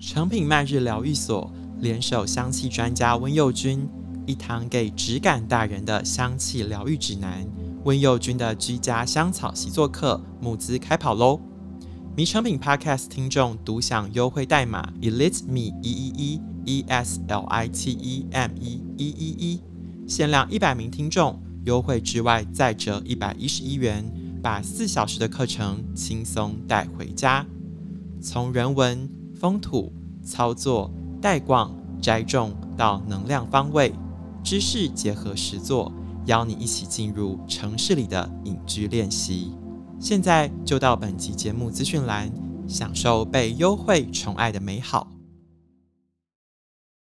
成品迈日疗愈所联手香气专家温佑君，一堂给质感大人的香气疗愈指南。温佑君的居家香草习作课募资开跑喽！迷成品 Podcast 听众独享优惠代码 Elite Me 一一一 E S L I T E M E 一一一，限量一百名听众，优惠之外再折一百一十一元，把四小时的课程轻松带回家。从人文、风土、操作、带逛、摘种到能量方位，知识结合实作。邀你一起进入城市里的隐居练习。现在就到本集节目资讯栏，享受被优惠宠爱的美好。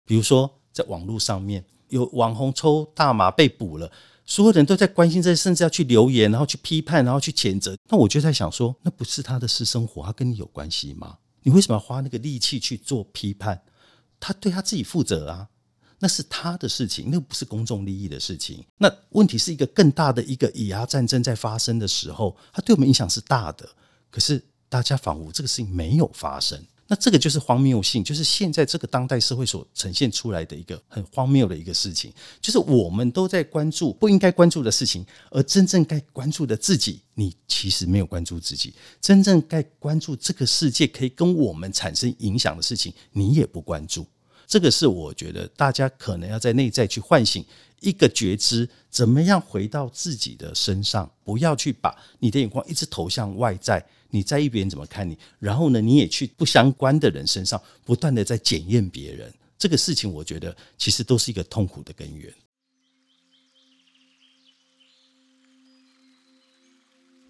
比如说，在网络上面有网红抽大麻被捕了，所有人都在关心这，甚至要去留言，然后去批判，然后去谴责。那我就在想说，那不是他的私生活，他跟你有关系吗？你为什么要花那个力气去做批判？他对他自己负责啊。那是他的事情，那不是公众利益的事情。那问题是一个更大的一个以牙战争在发生的时候，他对我们影响是大的。可是大家仿佛这个事情没有发生，那这个就是荒谬性，就是现在这个当代社会所呈现出来的一个很荒谬的一个事情，就是我们都在关注不应该关注的事情，而真正该关注的自己，你其实没有关注自己；真正该关注这个世界可以跟我们产生影响的事情，你也不关注。这个是我觉得大家可能要在内在去唤醒一个觉知，怎么样回到自己的身上，不要去把你的眼光一直投向外在，你在意别人怎么看你，然后呢，你也去不相关的人身上不断的在检验别人，这个事情我觉得其实都是一个痛苦的根源。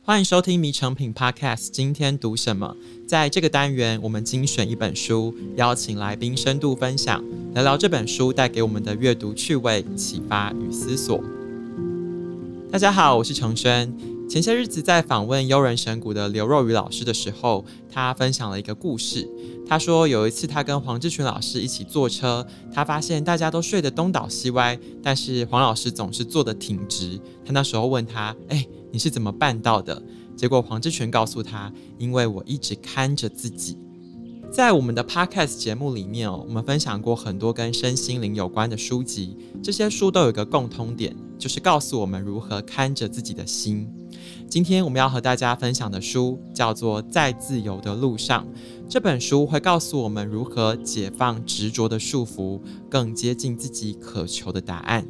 欢迎收听《迷成品 Podcast》，今天读什么？在这个单元，我们精选一本书，邀请来宾深度分享，聊聊这本书带给我们的阅读趣味、启发与思索。大家好，我是承轩。前些日子在访问悠人神谷的刘若雨老师的时候，他分享了一个故事。他说有一次他跟黄志群老师一起坐车，他发现大家都睡得东倒西歪，但是黄老师总是坐得挺直。他那时候问他：“哎。”你是怎么办到的？结果黄志群告诉他：“因为我一直看着自己。”在我们的 Podcast 节目里面哦，我们分享过很多跟身心灵有关的书籍，这些书都有一个共通点，就是告诉我们如何看着自己的心。今天我们要和大家分享的书叫做《在自由的路上》，这本书会告诉我们如何解放执着的束缚，更接近自己渴求的答案。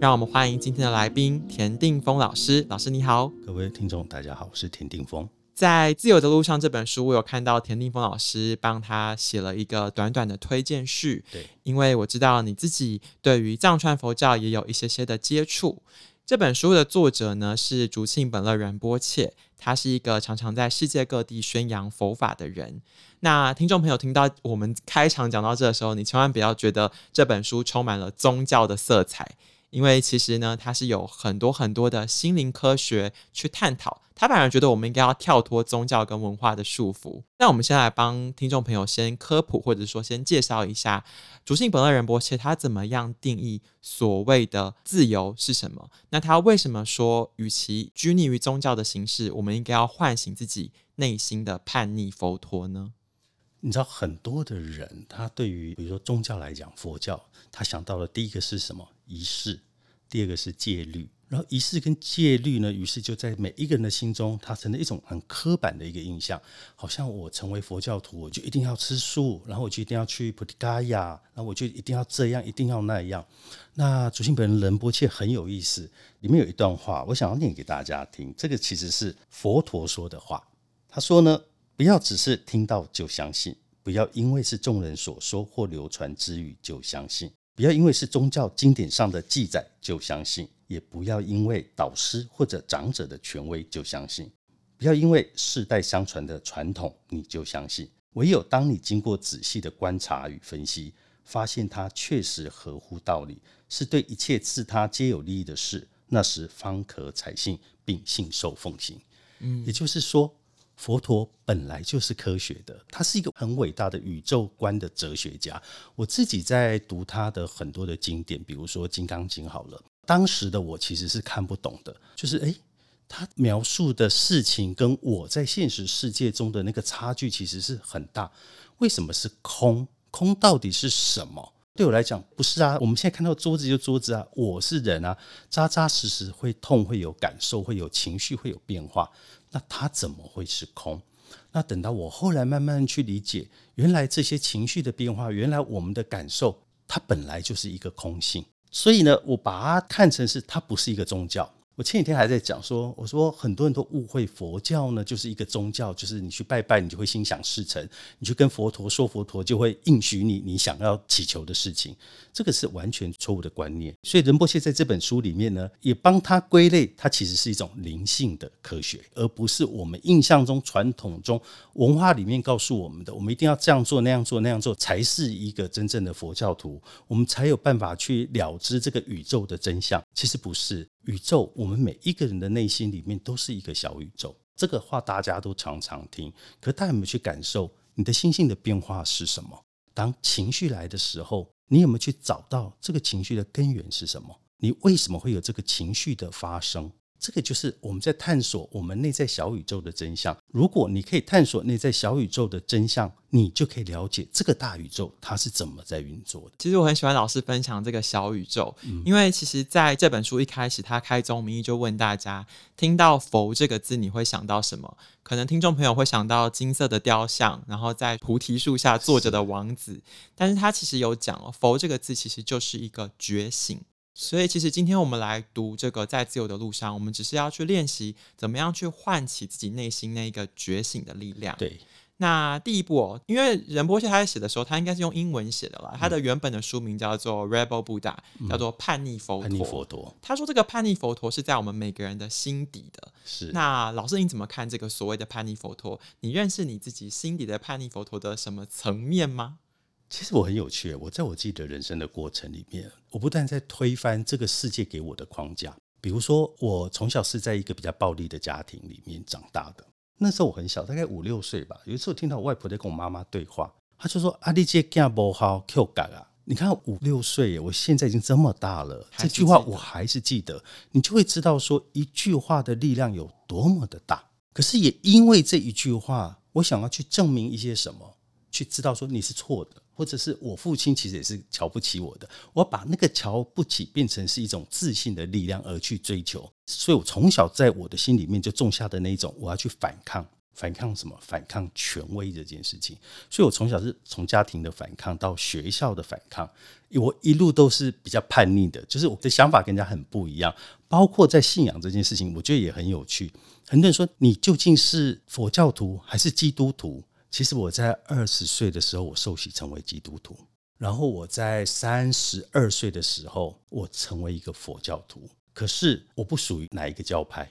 让我们欢迎今天的来宾田定峰老师。老师你好，各位听众大家好，我是田定峰。在《自由的路上》这本书，我有看到田定峰老师帮他写了一个短短的推荐序。对，因为我知道你自己对于藏传佛教也有一些些的接触。这本书的作者呢是竹庆本乐仁波切，他是一个常常在世界各地宣扬佛法的人。那听众朋友听到我们开场讲到这的时候，你千万不要觉得这本书充满了宗教的色彩。因为其实呢，它是有很多很多的心灵科学去探讨。他反而觉得我们应该要跳脱宗教跟文化的束缚。那我们先来帮听众朋友先科普，或者说先介绍一下竹性本乐仁波切他怎么样定义所谓的自由是什么？那他为什么说，与其拘泥于宗教的形式，我们应该要唤醒自己内心的叛逆佛陀呢？你知道很多的人，他对于比如说宗教来讲，佛教他想到的第一个是什么？仪式，第二个是戒律，然后仪式跟戒律呢，于是就在每一个人的心中，它成了一种很刻板的一个印象，好像我成为佛教徒，我就一定要吃素，然后我就一定要去菩提伽亚，然后我就一定要这样，一定要那样。那竹庆本人仁波切很有意思，里面有一段话，我想要念给大家听。这个其实是佛陀说的话，他说呢，不要只是听到就相信，不要因为是众人所说或流传之语就相信。不要因为是宗教经典上的记载就相信，也不要因为导师或者长者的权威就相信，不要因为世代相传的传统你就相信。唯有当你经过仔细的观察与分析，发现它确实合乎道理，是对一切自他皆有利益的事，那时方可采信并信受奉行。嗯，也就是说。佛陀本来就是科学的，他是一个很伟大的宇宙观的哲学家。我自己在读他的很多的经典，比如说《金刚经》好了，当时的我其实是看不懂的，就是诶，他描述的事情跟我在现实世界中的那个差距其实是很大。为什么是空？空到底是什么？对我来讲，不是啊。我们现在看到桌子就桌子啊，我是人啊，扎扎实实会痛，会有感受，会有情绪，会有变化。那它怎么会是空？那等到我后来慢慢去理解，原来这些情绪的变化，原来我们的感受，它本来就是一个空性。所以呢，我把它看成是它不是一个宗教。我前几天还在讲说，我说很多人都误会佛教呢，就是一个宗教，就是你去拜拜，你就会心想事成，你去跟佛陀说，佛陀就会应许你你想要祈求的事情，这个是完全错误的观念。所以仁波切在这本书里面呢，也帮他归类，它其实是一种灵性的科学，而不是我们印象中传统中文化里面告诉我们的，我们一定要这样做那样做那样做才是一个真正的佛教徒，我们才有办法去了知这个宇宙的真相。其实不是。宇宙，我们每一个人的内心里面都是一个小宇宙。这个话大家都常常听，可大家有没有去感受你的心性的变化是什么？当情绪来的时候，你有没有去找到这个情绪的根源是什么？你为什么会有这个情绪的发生？这个就是我们在探索我们内在小宇宙的真相。如果你可以探索内在小宇宙的真相，你就可以了解这个大宇宙它是怎么在运作的。其实我很喜欢老师分享这个小宇宙，嗯、因为其实在这本书一开始，他开宗明义就问大家：听到“佛”这个字，你会想到什么？可能听众朋友会想到金色的雕像，然后在菩提树下坐着的王子。是但是他其实有讲哦，“佛”这个字其实就是一个觉醒。所以，其实今天我们来读这个在自由的路上，我们只是要去练习怎么样去唤起自己内心那个觉醒的力量。对，那第一步哦，因为仁波切他在写的时候，他应该是用英文写的啦。他的原本的书名叫做《Rebel Buddha》，叫做叛逆佛陀。叛逆佛陀。他说这个叛逆佛陀是在我们每个人的心底的。是。那老师你怎么看这个所谓的叛逆佛陀？你认识你自己心底的叛逆佛陀的什么层面吗？其实我很有趣，我在我自己的人生的过程里面，我不但在推翻这个世界给我的框架。比如说，我从小是在一个比较暴力的家庭里面长大的。那时候我很小，大概五六岁吧。有一次我听到我外婆在跟我妈妈对话，她就说：“阿弟姐干不好，Q 改啊！”你看五六岁，我现在已经这么大了，这句话我还是记得。你就会知道说一句话的力量有多么的大。可是也因为这一句话，我想要去证明一些什么，去知道说你是错的。或者是我父亲其实也是瞧不起我的，我把那个瞧不起变成是一种自信的力量而去追求，所以我从小在我的心里面就种下的那一种我要去反抗，反抗什么？反抗权威这件事情。所以我从小是从家庭的反抗到学校的反抗，我一路都是比较叛逆的，就是我的想法跟人家很不一样。包括在信仰这件事情，我觉得也很有趣。很多人说，你究竟是佛教徒还是基督徒？其实我在二十岁的时候，我受洗成为基督徒，然后我在三十二岁的时候，我成为一个佛教徒。可是我不属于哪一个教派，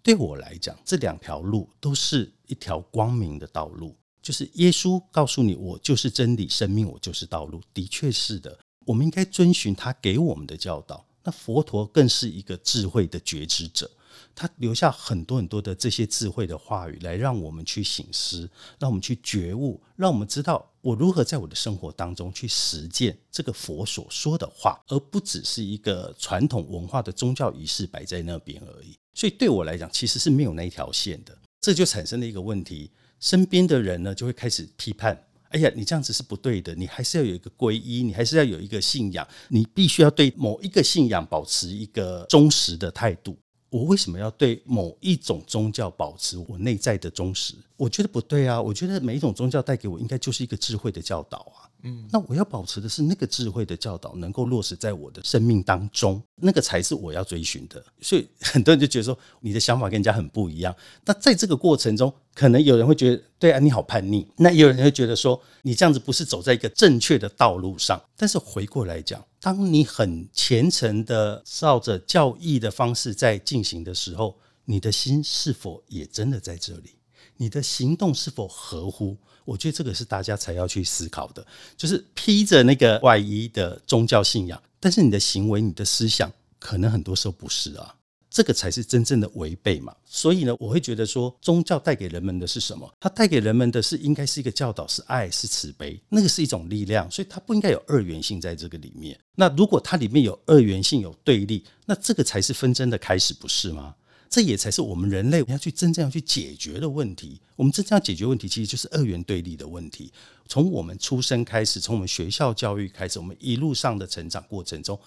对我来讲，这两条路都是一条光明的道路。就是耶稣告诉你，我就是真理、生命，我就是道路，的确是的。我们应该遵循他给我们的教导。那佛陀更是一个智慧的觉知者。他留下很多很多的这些智慧的话语，来让我们去醒思，让我们去觉悟，让我们知道我如何在我的生活当中去实践这个佛所说的话，而不只是一个传统文化的宗教仪式摆在那边而已。所以对我来讲，其实是没有那一条线的。这就产生了一个问题，身边的人呢就会开始批判：哎呀，你这样子是不对的，你还是要有一个皈依，你还是要有一个信仰，你必须要对某一个信仰保持一个忠实的态度。我为什么要对某一种宗教保持我内在的忠实？我觉得不对啊！我觉得每一种宗教带给我应该就是一个智慧的教导啊。嗯，那我要保持的是那个智慧的教导能够落实在我的生命当中，那个才是我要追寻的。所以很多人就觉得说你的想法跟人家很不一样。那在这个过程中，可能有人会觉得对啊，你好叛逆；那也有人会觉得说你这样子不是走在一个正确的道路上。但是回过来讲，当你很虔诚的照着教义的方式在进行的时候，你的心是否也真的在这里？你的行动是否合乎？我觉得这个是大家才要去思考的，就是披着那个外衣的宗教信仰，但是你的行为、你的思想，可能很多时候不是啊，这个才是真正的违背嘛。所以呢，我会觉得说，宗教带给人们的是什么？它带给人们的是应该是一个教导，是爱，是慈悲，那个是一种力量，所以它不应该有二元性在这个里面。那如果它里面有二元性、有对立，那这个才是纷争的开始，不是吗？这也才是我们人类要去真正要去解决的问题。我们真正要解决问题，其实就是二元对立的问题。从我们出生开始，从我们学校教育开始，我们一路上的成长过程中，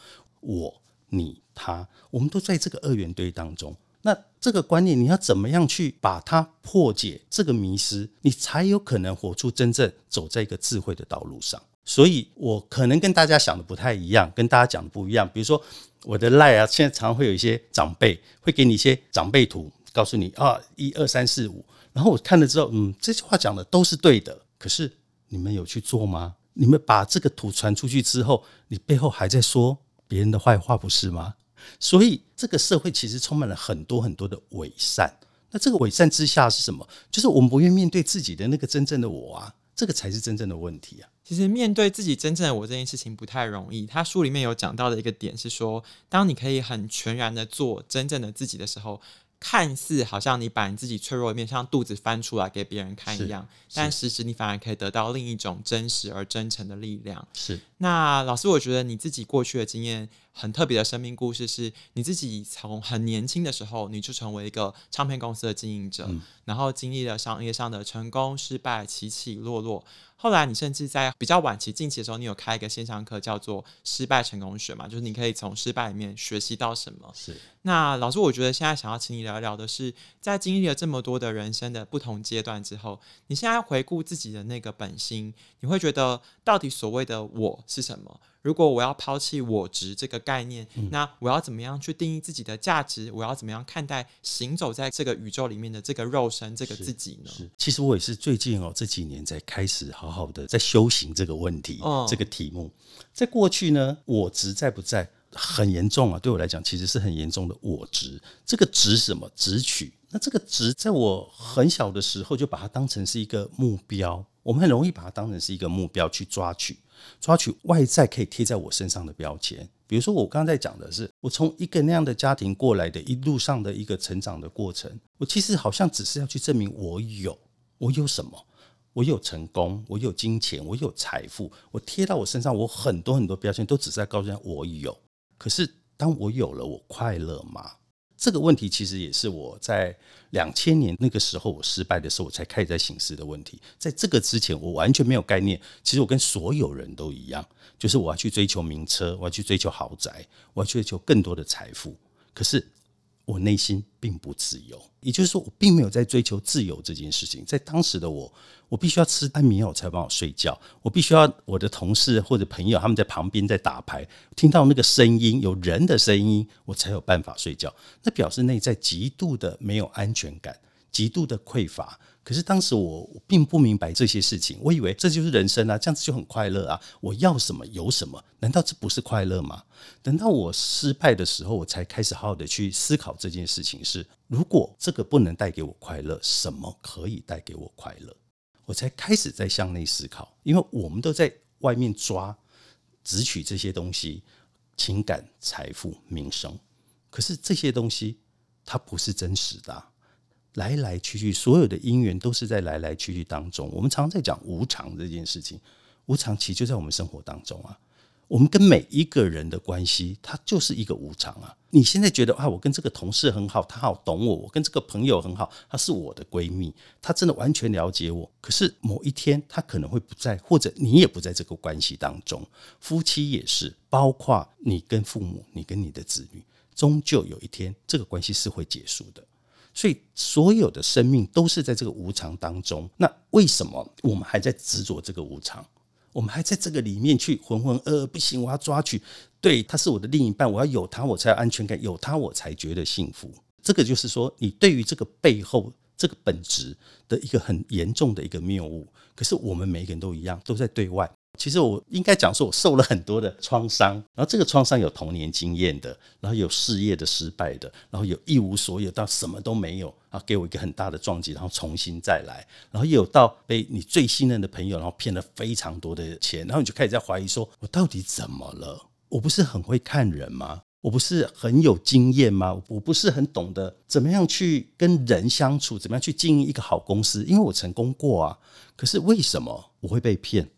我、你、他，我们都在这个二元对当中。那这个观念，你要怎么样去把它破解？这个迷失，你才有可能活出真正走在一个智慧的道路上。所以我可能跟大家想的不太一样，跟大家讲的不一样。比如说我的赖啊，现在常常会有一些长辈会给你一些长辈图，告诉你啊，一二三四五。然后我看了之后，嗯，这句话讲的都是对的。可是你们有去做吗？你们把这个图传出去之后，你背后还在说别人的坏话，不是吗？所以，这个社会其实充满了很多很多的伪善。那这个伪善之下是什么？就是我们不愿面对自己的那个真正的我啊，这个才是真正的问题啊。其实面对自己真正的我这件事情不太容易。他书里面有讲到的一个点是说，当你可以很全然的做真正的自己的时候。看似好像你把你自己脆弱的面像肚子翻出来给别人看一样，但实质你反而可以得到另一种真实而真诚的力量。是。那老师，我觉得你自己过去的经验很特别的生命故事，是你自己从很年轻的时候你就成为一个唱片公司的经营者，嗯、然后经历了商业上的成功、失败、起起落落。后来，你甚至在比较晚期、近期的时候，你有开一个线上课，叫做“失败成功学”嘛，就是你可以从失败里面学习到什么。是。那老师，我觉得现在想要请你聊一聊的是，在经历了这么多的人生的不同阶段之后，你现在回顾自己的那个本心，你会觉得到底所谓的我是什么？如果我要抛弃我值这个概念，嗯，那我要怎么样去定义自己的价值？我要怎么样看待行走在这个宇宙里面的这个肉身这个自己呢？是，其实我也是最近哦这几年才开始好好的在修行这个问题，哦，这个题目。在过去呢，我值在不在很严重啊？对我来讲，其实是很严重的我值。这个值什么？执取。那这个值，在我很小的时候就把它当成是一个目标。我们很容易把它当成是一个目标去抓取。抓取外在可以贴在我身上的标签，比如说我刚才讲的是，我从一个那样的家庭过来的，一路上的一个成长的过程，我其实好像只是要去证明我有，我有什么，我有成功，我有金钱，我有财富，我贴到我身上，我很多很多标签都只是在告诉人我有。可是当我有了，我快乐吗？这个问题其实也是我在两千年那个时候我失败的时候，我才开始在醒思的问题。在这个之前，我完全没有概念。其实我跟所有人都一样，就是我要去追求名车，我要去追求豪宅，我要去追求更多的财富。可是。我内心并不自由，也就是说，我并没有在追求自由这件事情。在当时的我，我必须要吃安眠药才帮我睡觉，我必须要我的同事或者朋友他们在旁边在打牌，听到那个声音，有人的声音，我才有办法睡觉。那表示内在极度的没有安全感，极度的匮乏。可是当时我并不明白这些事情，我以为这就是人生啊，这样子就很快乐啊！我要什么有什么，难道这不是快乐吗？等到我失败的时候，我才开始好好的去思考这件事情是：如果这个不能带给我快乐，什么可以带给我快乐？我才开始在向内思考，因为我们都在外面抓、只取这些东西，情感、财富、名声，可是这些东西它不是真实的啊。来来去去，所有的因缘都是在来来去去当中。我们常常在讲无常这件事情，无常其实就在我们生活当中啊。我们跟每一个人的关系，它就是一个无常啊。你现在觉得啊，我跟这个同事很好，他好懂我；我跟这个朋友很好，她是我的闺蜜，她真的完全了解我。可是某一天，她可能会不在，或者你也不在这个关系当中。夫妻也是，包括你跟父母，你跟你的子女，终究有一天，这个关系是会结束的。所以，所有的生命都是在这个无常当中。那为什么我们还在执着这个无常？我们还在这个里面去浑浑噩噩？不行，我要抓取。对，他是我的另一半，我要有他，我才有安全感；有他，我才觉得幸福。这个就是说，你对于这个背后这个本质的一个很严重的一个谬误。可是我们每个人都一样，都在对外。其实我应该讲说，我受了很多的创伤，然后这个创伤有童年经验的，然后有事业的失败的，然后有一无所有到什么都没有，啊给我一个很大的撞击，然后重新再来，然后也有到被你最信任的朋友，然后骗了非常多的钱，然后你就开始在怀疑说，我到底怎么了？我不是很会看人吗？我不是很有经验吗？我不是很懂得怎么样去跟人相处，怎么样去经营一个好公司？因为我成功过啊，可是为什么我会被骗？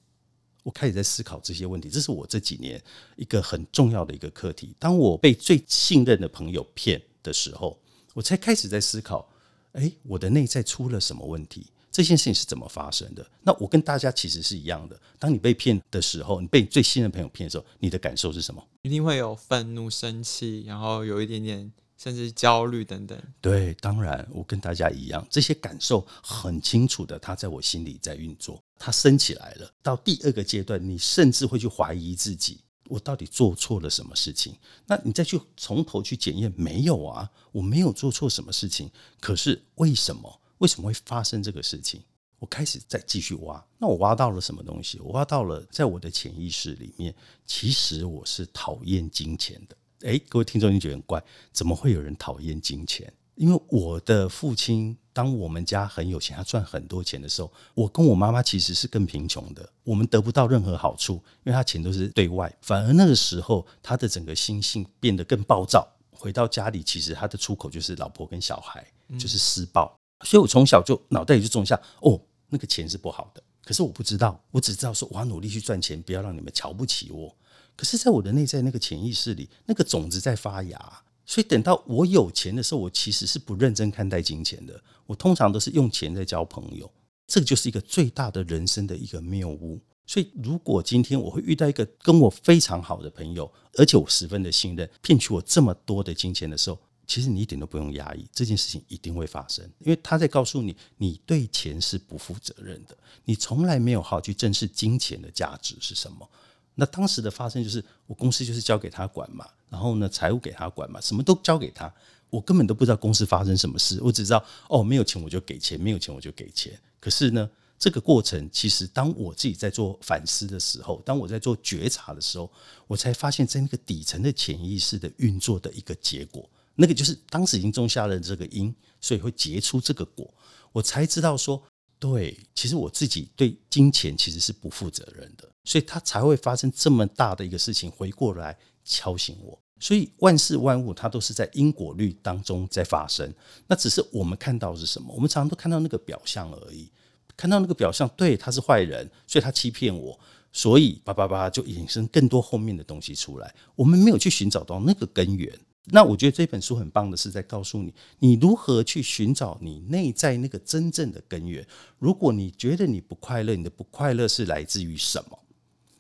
我开始在思考这些问题，这是我这几年一个很重要的一个课题。当我被最信任的朋友骗的时候，我才开始在思考，哎，我的内在出了什么问题？这件事情是怎么发生的？那我跟大家其实是一样的。当你被骗的时候，你被最信任的朋友骗的时候，你的感受是什么？一定会有愤怒、生气，然后有一点点甚至焦虑等等。对，当然，我跟大家一样，这些感受很清楚的，它在我心里在运作，它升起来了。到第二个阶段，你甚至会去怀疑自己，我到底做错了什么事情？那你再去从头去检验，没有啊，我没有做错什么事情。可是为什么？为什么会发生这个事情？我开始再继续挖，那我挖到了什么东西？我挖到了，在我的潜意识里面，其实我是讨厌金钱的。诶，各位听众，你觉得很怪？怎么会有人讨厌金钱？因为我的父亲，当我们家很有钱，他赚很多钱的时候，我跟我妈妈其实是更贫穷的，我们得不到任何好处，因为他钱都是对外。反而那个时候，他的整个心性变得更暴躁。回到家里，其实他的出口就是老婆跟小孩，就是施暴。所以我从小就脑袋里就种下哦，那个钱是不好的。可是我不知道，我只知道说我要努力去赚钱，不要让你们瞧不起我。可是，在我的内在那个潜意识里，那个种子在发芽。所以等到我有钱的时候，我其实是不认真看待金钱的。我通常都是用钱在交朋友，这个就是一个最大的人生的一个谬误。所以，如果今天我会遇到一个跟我非常好的朋友，而且我十分的信任，骗取我这么多的金钱的时候，其实你一点都不用压抑，这件事情一定会发生，因为他在告诉你，你对钱是不负责任的，你从来没有好好去正视金钱的价值是什么。那当时的发生就是，我公司就是交给他管嘛，然后呢，财务给他管嘛，什么都交给他，我根本都不知道公司发生什么事，我只知道哦，没有钱我就给钱，没有钱我就给钱。可是呢，这个过程其实当我自己在做反思的时候，当我在做觉察的时候，我才发现，在那个底层的潜意识的运作的一个结果。那个就是当时已经种下了这个因，所以会结出这个果。我才知道说，对，其实我自己对金钱其实是不负责任的，所以他才会发生这么大的一个事情，回过来敲醒我。所以万事万物它都是在因果律当中在发生，那只是我们看到是什么？我们常常都看到那个表象而已，看到那个表象，对，他是坏人，所以他欺骗我，所以叭叭叭就引申更多后面的东西出来。我们没有去寻找到那个根源。那我觉得这本书很棒的是在告诉你，你如何去寻找你内在那个真正的根源。如果你觉得你不快乐，你的不快乐是来自于什么？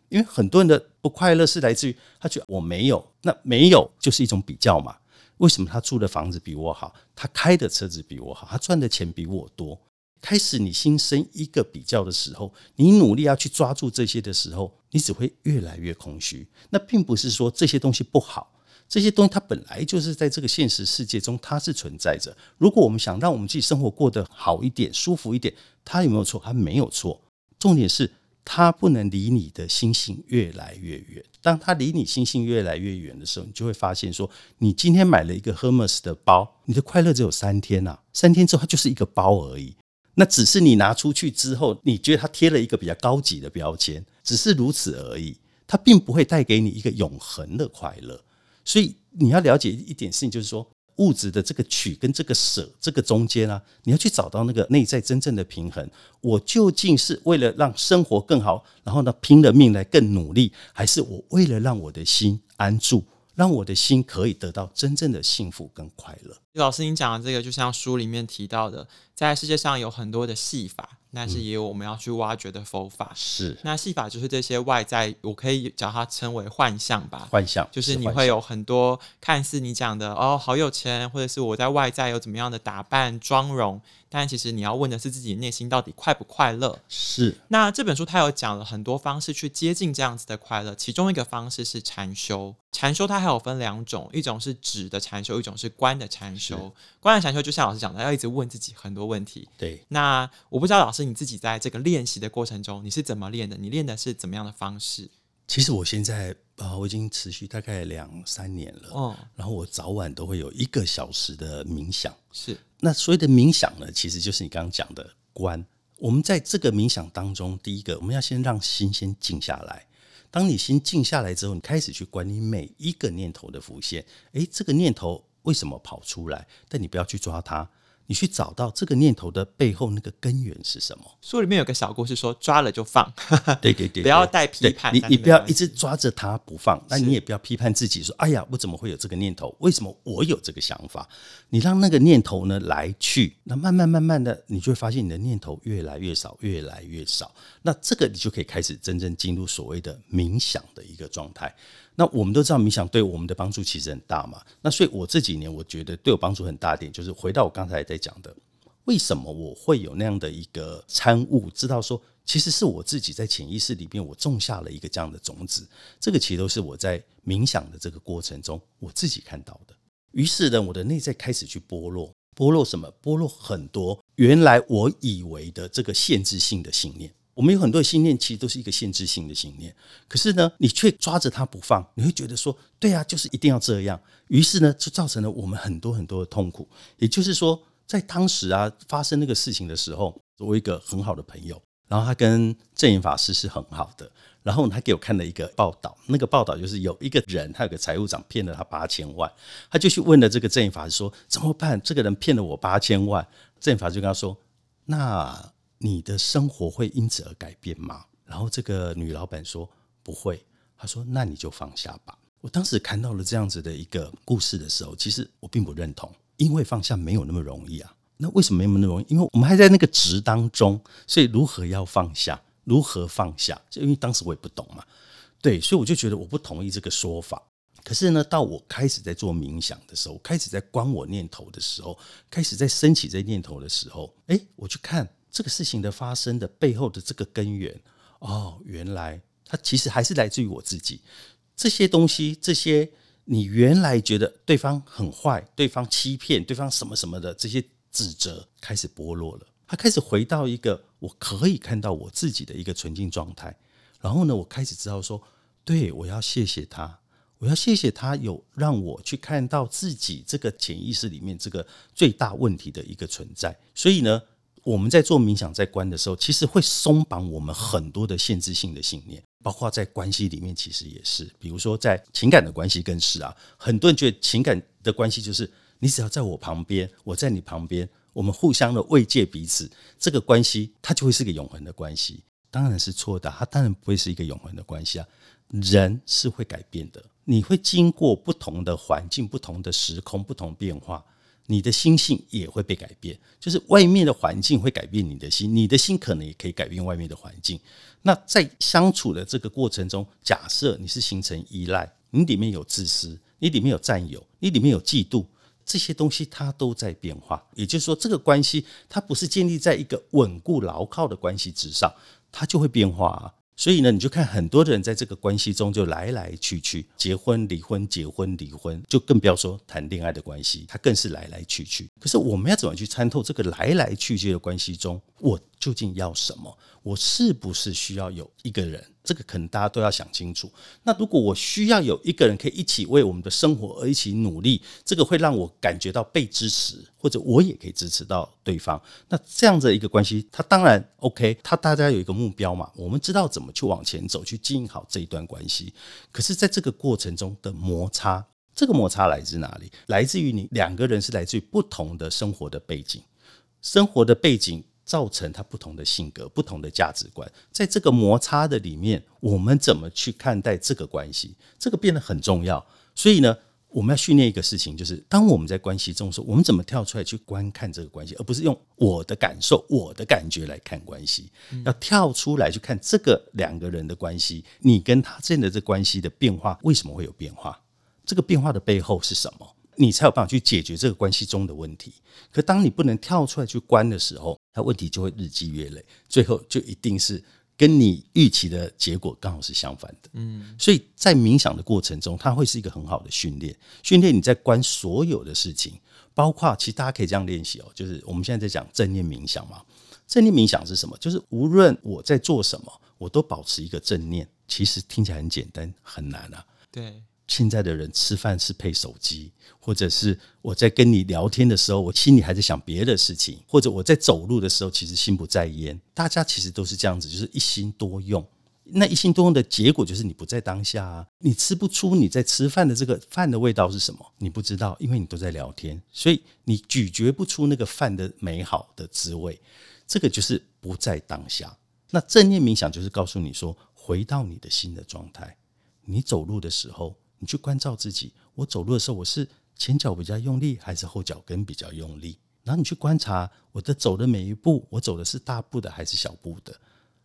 因为很多人的不快乐是来自于他觉得我没有，那没有就是一种比较嘛。为什么他住的房子比我好，他开的车子比我好，他赚的钱比我多？开始你心生一个比较的时候，你努力要去抓住这些的时候，你只会越来越空虚。那并不是说这些东西不好。这些东西它本来就是在这个现实世界中，它是存在着。如果我们想让我们自己生活过得好一点、舒服一点，它有没有错？它没有错。重点是它不能离你的心性越来越远。当它离你心性越来越远的时候，你就会发现说，你今天买了一个 Hermes 的包，你的快乐只有三天呐。三天之后，它就是一个包而已。那只是你拿出去之后，你觉得它贴了一个比较高级的标签，只是如此而已。它并不会带给你一个永恒的快乐。所以你要了解一点事情，就是说物质的这个取跟这个舍这个中间啊，你要去找到那个内在真正的平衡。我究竟是为了让生活更好，然后呢拼了命来更努力，还是我为了让我的心安住，让我的心可以得到真正的幸福跟快乐？老师，您讲的这个，就像书里面提到的，在世界上有很多的戏法。但是也有我们要去挖掘的佛法，是。那戏法就是这些外在，我可以叫它称为幻象吧。幻象就是你会有很多看似你讲的哦，好有钱，或者是我在外在有怎么样的打扮妆容，但其实你要问的是自己内心到底快不快乐。是。那这本书它有讲了很多方式去接近这样子的快乐，其中一个方式是禅修。禅修它还有分两种，一种是止的禅修，一种是观的禅修。观的禅修就像老师讲的，要一直问自己很多问题。对。那我不知道老师。你自己在这个练习的过程中，你是怎么练的？你练的是怎么样的方式？其实我现在呃，我已经持续大概两三年了。哦，然后我早晚都会有一个小时的冥想。是，那所谓的冥想呢，其实就是你刚刚讲的观。我们在这个冥想当中，第一个我们要先让心先静下来。当你心静下来之后，你开始去管你每一个念头的浮现。诶，这个念头为什么跑出来？但你不要去抓它。你去找到这个念头的背后那个根源是什么？书里面有个小故事说，抓了就放，对对对，不要带批判。你你不要一直抓着它不放，那你也不要批判自己说，哎呀，我怎么会有这个念头？为什么我有这个想法？你让那个念头呢来去，那慢慢慢慢的，你就会发现你的念头越来越少，越来越少。那这个你就可以开始真正进入所谓的冥想的一个状态。那我们都知道冥想对我们的帮助其实很大嘛。那所以我这几年我觉得对我帮助很大一点，就是回到我刚才在讲的，为什么我会有那样的一个参悟，知道说其实是我自己在潜意识里面我种下了一个这样的种子。这个其实都是我在冥想的这个过程中我自己看到的。于是呢，我的内在开始去剥落，剥落什么？剥落很多原来我以为的这个限制性的信念。我们有很多的信念，其实都是一个限制性的信念。可是呢，你却抓着它不放，你会觉得说，对啊，就是一定要这样。于是呢，就造成了我们很多很多的痛苦。也就是说，在当时啊，发生那个事情的时候，我一个很好的朋友，然后他跟证严法师是很好的。然后他给我看了一个报道，那个报道就是有一个人，他有个财务长骗了他八千万，他就去问了这个证严法师说，怎么办？这个人骗了我八千万。证严法师就跟他说，那。你的生活会因此而改变吗？然后这个女老板说不会。她说：“那你就放下吧。”我当时看到了这样子的一个故事的时候，其实我并不认同，因为放下没有那么容易啊。那为什么没有那么容易？因为我们还在那个执当中，所以如何要放下？如何放下？就因为当时我也不懂嘛。对，所以我就觉得我不同意这个说法。可是呢，到我开始在做冥想的时候，开始在观我念头的时候，开始在升起这念头的时候，哎，我去看。这个事情的发生的背后的这个根源，哦，原来它其实还是来自于我自己。这些东西，这些你原来觉得对方很坏、对方欺骗、对方什么什么的这些指责，开始剥落了。他开始回到一个我可以看到我自己的一个纯净状态。然后呢，我开始知道说，对，我要谢谢他，我要谢谢他有让我去看到自己这个潜意识里面这个最大问题的一个存在。所以呢。我们在做冥想在观的时候，其实会松绑我们很多的限制性的信念，包括在关系里面，其实也是。比如说在情感的关系更是啊，很多人觉得情感的关系就是你只要在我旁边，我在你旁边，我们互相的慰藉彼此，这个关系它就会是个永恒的关系。当然是错的，它当然不会是一个永恒的关系啊。人是会改变的，你会经过不同的环境、不同的时空、不同变化。你的心性也会被改变，就是外面的环境会改变你的心，你的心可能也可以改变外面的环境。那在相处的这个过程中，假设你是形成依赖，你里面有自私，你里面有占有，你里面有嫉妒，这些东西它都在变化。也就是说，这个关系它不是建立在一个稳固牢靠的关系之上，它就会变化啊。所以呢，你就看很多人在这个关系中就来来去去，结婚离婚，结婚离婚，就更不要说谈恋爱的关系，它更是来来去去。可是我们要怎么去参透这个来来去去的关系中，我究竟要什么？我是不是需要有一个人？这个可能大家都要想清楚。那如果我需要有一个人可以一起为我们的生活而一起努力，这个会让我感觉到被支持，或者我也可以支持到对方。那这样的一个关系，它当然 OK，它大家有一个目标嘛，我们知道怎么去往前走，去经营好这一段关系。可是，在这个过程中的摩擦，这个摩擦来自哪里？来自于你两个人是来自于不同的生活的背景，生活的背景。造成他不同的性格、不同的价值观，在这个摩擦的里面，我们怎么去看待这个关系？这个变得很重要。所以呢，我们要训练一个事情，就是当我们在关系中的时候，我们怎么跳出来去观看这个关系，而不是用我的感受、我的感觉来看关系。要跳出来去看这个两个人的关系，你跟他之间的这关系的变化，为什么会有变化？这个变化的背后是什么？你才有办法去解决这个关系中的问题。可当你不能跳出来去观的时候，那问题就会日积月累，最后就一定是跟你预期的结果刚好是相反的。嗯，所以在冥想的过程中，它会是一个很好的训练，训练你在观所有的事情，包括其实大家可以这样练习哦，就是我们现在在讲正念冥想嘛。正念冥想是什么？就是无论我在做什么，我都保持一个正念。其实听起来很简单，很难啊。对。现在的人吃饭是配手机，或者是我在跟你聊天的时候，我心里还在想别的事情，或者我在走路的时候，其实心不在焉。大家其实都是这样子，就是一心多用，那一心多用的结果就是你不在当下啊，你吃不出你在吃饭的这个饭的味道是什么，你不知道，因为你都在聊天，所以你咀嚼不出那个饭的美好的滋味。这个就是不在当下。那正念冥想就是告诉你说，回到你的心的状态。你走路的时候，你去关照自己。我走路的时候，我是前脚比较用力，还是后脚跟比较用力？然后你去观察我的走的每一步，我走的是大步的还是小步的？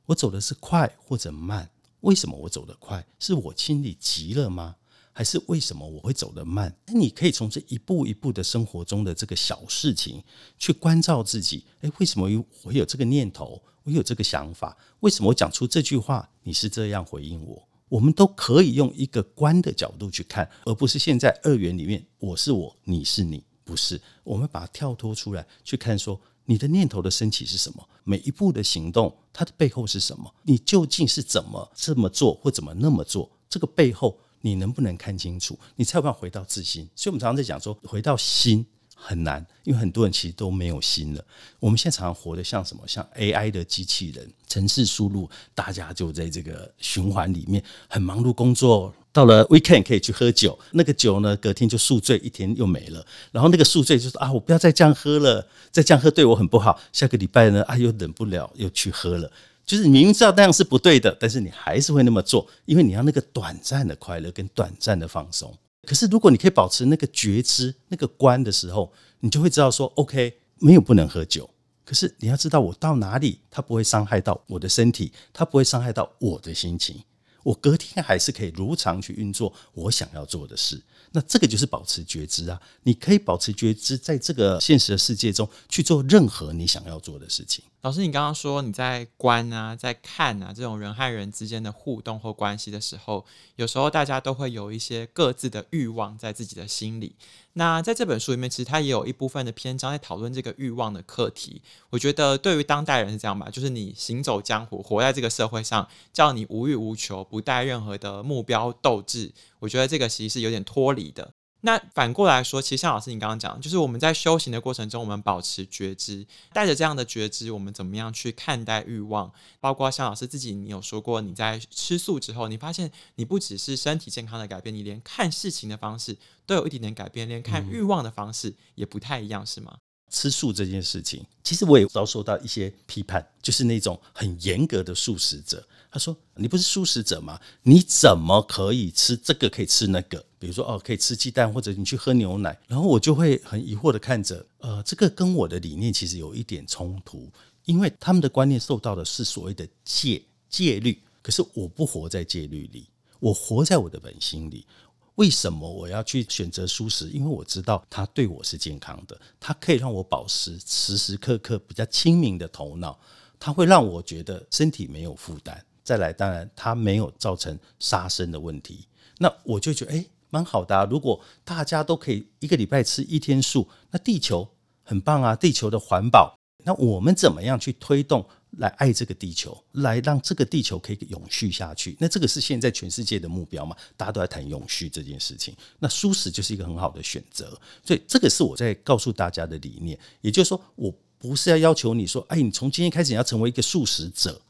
我走的是快或者慢？为什么我走得快？是我心里急了吗？还是为什么我会走得慢？那你可以从这一步一步的生活中的这个小事情去关照自己。诶，为什么有我有这个念头？我有这个想法？为什么我讲出这句话？你是这样回应我？我们都可以用一个观的角度去看，而不是现在二元里面我是我，你是你，不是。我们把它跳脱出来去看，说你的念头的升起是什么？每一步的行动，它的背后是什么？你究竟是怎么这么做，或怎么那么做？这个背后。你能不能看清楚？你才有办法回到自心。所以，我们常常在讲说，回到心很难，因为很多人其实都没有心了。我们现在常常活得像什么？像 AI 的机器人，程式输入，大家就在这个循环里面很忙碌工作。到了 weekend 可以去喝酒，那个酒呢，隔天就宿醉，一天又没了。然后那个宿醉就说啊，我不要再这样喝了，再这样喝对我很不好。下个礼拜呢，啊，又忍不了，又去喝了。就是你明知道那样是不对的，但是你还是会那么做，因为你要那个短暂的快乐跟短暂的放松。可是如果你可以保持那个觉知、那个观的时候，你就会知道说，OK，没有不能喝酒。可是你要知道，我到哪里，它不会伤害到我的身体，它不会伤害到我的心情。我隔天还是可以如常去运作我想要做的事。那这个就是保持觉知啊！你可以保持觉知，在这个现实的世界中去做任何你想要做的事情。老师，你刚刚说你在观啊，在看啊，这种人和人之间的互动或关系的时候，有时候大家都会有一些各自的欲望在自己的心里。那在这本书里面，其实它也有一部分的篇章在讨论这个欲望的课题。我觉得对于当代人是这样吧，就是你行走江湖，活在这个社会上，叫你无欲无求，不带任何的目标斗志。我觉得这个其实是有点脱离的。那反过来说，其实像老师你刚刚讲，就是我们在修行的过程中，我们保持觉知，带着这样的觉知，我们怎么样去看待欲望？包括像老师自己，你有说过，你在吃素之后，你发现你不只是身体健康的改变，你连看事情的方式都有一点点改变，连看欲望的方式也不太一样，是吗？吃素这件事情，其实我也遭受到一些批判，就是那种很严格的素食者。他说：“你不是素食者吗？你怎么可以吃这个？可以吃那个？比如说，哦，可以吃鸡蛋，或者你去喝牛奶。然后我就会很疑惑的看着，呃，这个跟我的理念其实有一点冲突，因为他们的观念受到的是所谓的戒戒律，可是我不活在戒律里，我活在我的本心里。为什么我要去选择素食？因为我知道它对我是健康的，它可以让我保持时时刻刻比较清明的头脑，它会让我觉得身体没有负担。”再来，当然它没有造成杀生的问题，那我就觉得诶，蛮好的啊。如果大家都可以一个礼拜吃一天素，那地球很棒啊，地球的环保。那我们怎么样去推动来爱这个地球，来让这个地球可以永续下去？那这个是现在全世界的目标嘛？大家都在谈永续这件事情，那素食就是一个很好的选择。所以这个是我在告诉大家的理念，也就是说，我不是要要求你说，哎，你从今天开始你要成为一个素食者。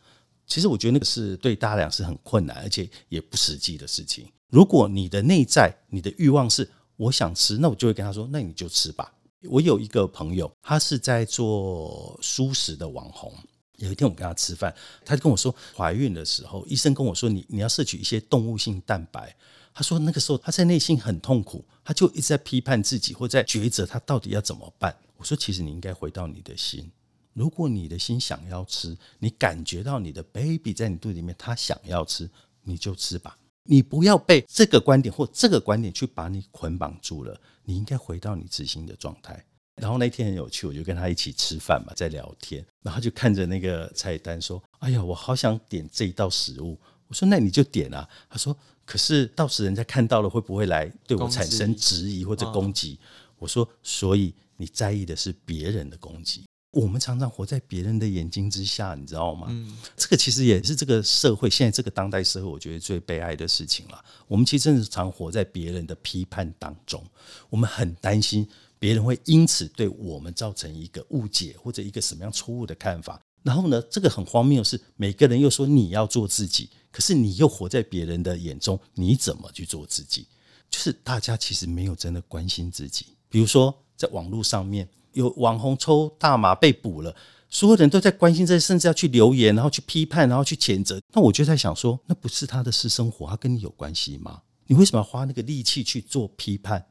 其实我觉得那个是对大家俩是很困难，而且也不实际的事情。如果你的内在、你的欲望是我想吃，那我就会跟他说：“那你就吃吧。”我有一个朋友，他是在做素食的网红。有一天我跟他吃饭，他就跟我说，怀孕的时候，医生跟我说你你要摄取一些动物性蛋白。他说那个时候他在内心很痛苦，他就一直在批判自己，或在抉择他到底要怎么办。我说其实你应该回到你的心。如果你的心想要吃，你感觉到你的 baby 在你肚子里面，他想要吃，你就吃吧。你不要被这个观点或这个观点去把你捆绑住了。你应该回到你自心的状态。然后那天很有趣，我就跟他一起吃饭嘛，在聊天，然后就看着那个菜单说：“哎呀，我好想点这一道食物。”我说：“那你就点啊。”他说：“可是到时人家看到了会不会来对我产生质疑或者攻击？”我说：“所以你在意的是别人的攻击。”我们常常活在别人的眼睛之下，你知道吗？嗯，这个其实也是这个社会现在这个当代社会，我觉得最悲哀的事情了。我们其实真的常活在别人的批判当中，我们很担心别人会因此对我们造成一个误解或者一个什么样错误的看法。然后呢，这个很荒谬的是，每个人又说你要做自己。可是你又活在别人的眼中，你怎么去做自己？就是大家其实没有真的关心自己。比如说，在网络上面有网红抽大麻被捕了，所有人都在关心这，甚至要去留言，然后去批判，然后去谴责。那我就在想说，那不是他的私生活，他跟你有关系吗？你为什么要花那个力气去做批判？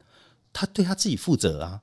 他对他自己负责啊，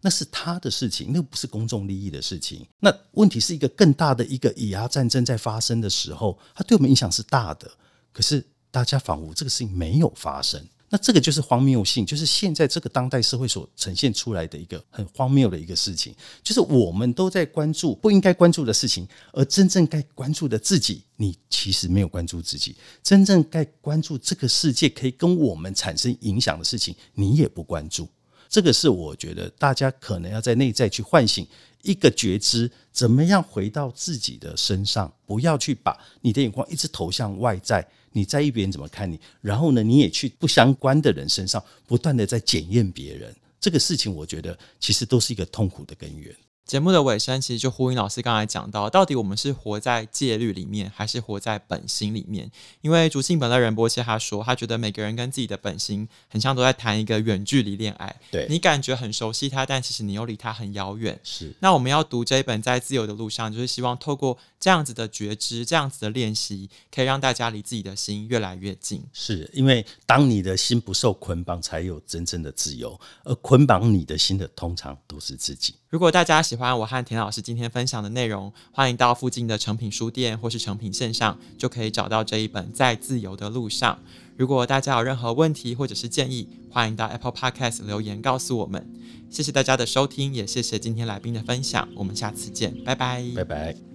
那是他的事情，那不是公众利益的事情。那问题是一个更大的一个以牙战争在发生的时候，他对我们影响是大的。可是大家仿佛这个事情没有发生。那这个就是荒谬性，就是现在这个当代社会所呈现出来的一个很荒谬的一个事情，就是我们都在关注不应该关注的事情，而真正该关注的自己，你其实没有关注自己；真正该关注这个世界可以跟我们产生影响的事情，你也不关注。这个是我觉得大家可能要在内在去唤醒一个觉知，怎么样回到自己的身上，不要去把你的眼光一直投向外在。你在意别人怎么看你，然后呢，你也去不相关的人身上不断的在检验别人，这个事情我觉得其实都是一个痛苦的根源。节目的尾声，其实就呼应老师刚才讲到，到底我们是活在戒律里面，还是活在本心里面？因为竹信本乐仁波切他说，他觉得每个人跟自己的本心很像，都在谈一个远距离恋爱。对，你感觉很熟悉他，但其实你又离他很遥远。是。那我们要读这一本《在自由的路上》，就是希望透过这样子的觉知，这样子的练习，可以让大家离自己的心越来越近。是因为当你的心不受捆绑，才有真正的自由。而捆绑你的心的，通常都是自己。如果大家喜欢我和田老师今天分享的内容，欢迎到附近的成品书店或是成品线上，就可以找到这一本《在自由的路上》。如果大家有任何问题或者是建议，欢迎到 Apple Podcast 留言告诉我们。谢谢大家的收听，也谢谢今天来宾的分享。我们下次见，拜拜，拜拜。